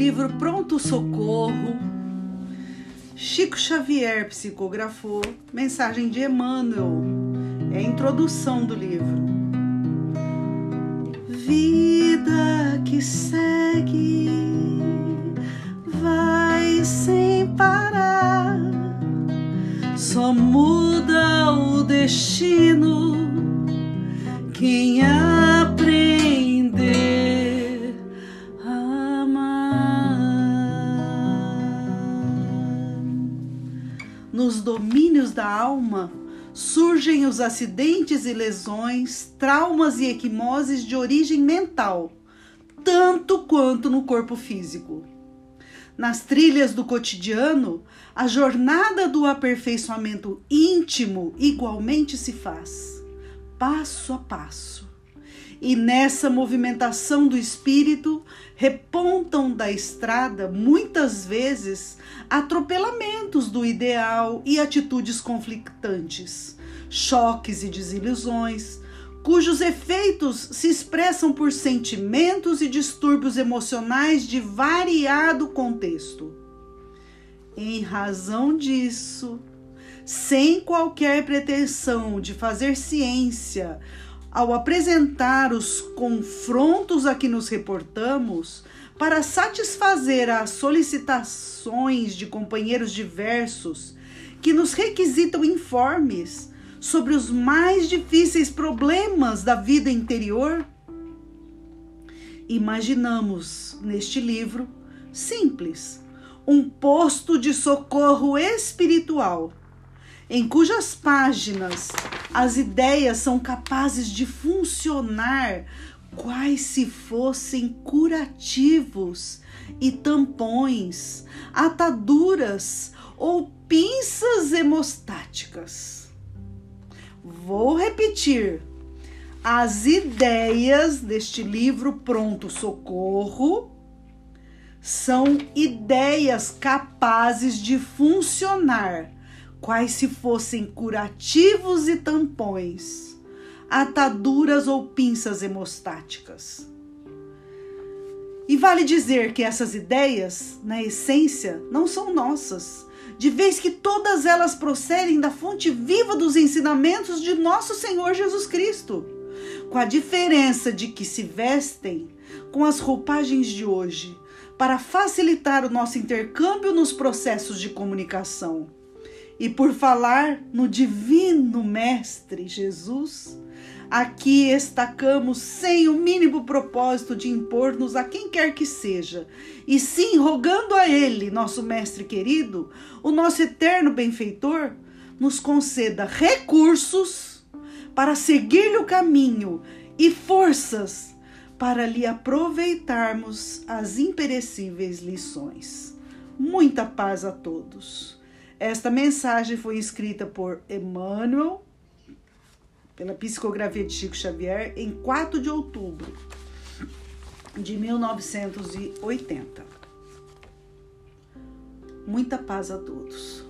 livro Pronto Socorro, Chico Xavier psicografou Mensagem de Emmanuel. É a introdução do livro. Vida que segue, vai sem parar, só muda o destino. Quem aprender domínios da alma surgem os acidentes e lesões, traumas e equimoses de origem mental, tanto quanto no corpo físico. Nas trilhas do cotidiano, a jornada do aperfeiçoamento íntimo igualmente se faz, passo a passo. E nessa movimentação do espírito, repontam da estrada, muitas vezes, atropelamentos do ideal e atitudes conflitantes, choques e desilusões, cujos efeitos se expressam por sentimentos e distúrbios emocionais de variado contexto. Em razão disso, sem qualquer pretensão de fazer ciência ao apresentar os confrontos a que nos reportamos, para satisfazer as solicitações de companheiros diversos que nos requisitam informes sobre os mais difíceis problemas da vida interior, imaginamos neste livro simples um posto de socorro espiritual em cujas páginas as ideias são capazes de funcionar quais se fossem curativos e tampões, ataduras ou pinças hemostáticas. Vou repetir. As ideias deste livro Pronto Socorro são ideias capazes de funcionar quais se fossem curativos e tampões, ataduras ou pinças hemostáticas. E vale dizer que essas ideias, na essência, não são nossas, de vez que todas elas procedem da fonte viva dos ensinamentos de nosso Senhor Jesus Cristo, com a diferença de que se vestem com as roupagens de hoje para facilitar o nosso intercâmbio nos processos de comunicação e por falar no Divino Mestre Jesus, aqui estacamos sem o mínimo propósito de impor-nos a quem quer que seja, e sim rogando a Ele, nosso Mestre querido, o nosso eterno benfeitor, nos conceda recursos para seguir-lhe o caminho e forças para lhe aproveitarmos as imperecíveis lições. Muita paz a todos. Esta mensagem foi escrita por Emmanuel, pela psicografia de Chico Xavier, em 4 de outubro de 1980. Muita paz a todos.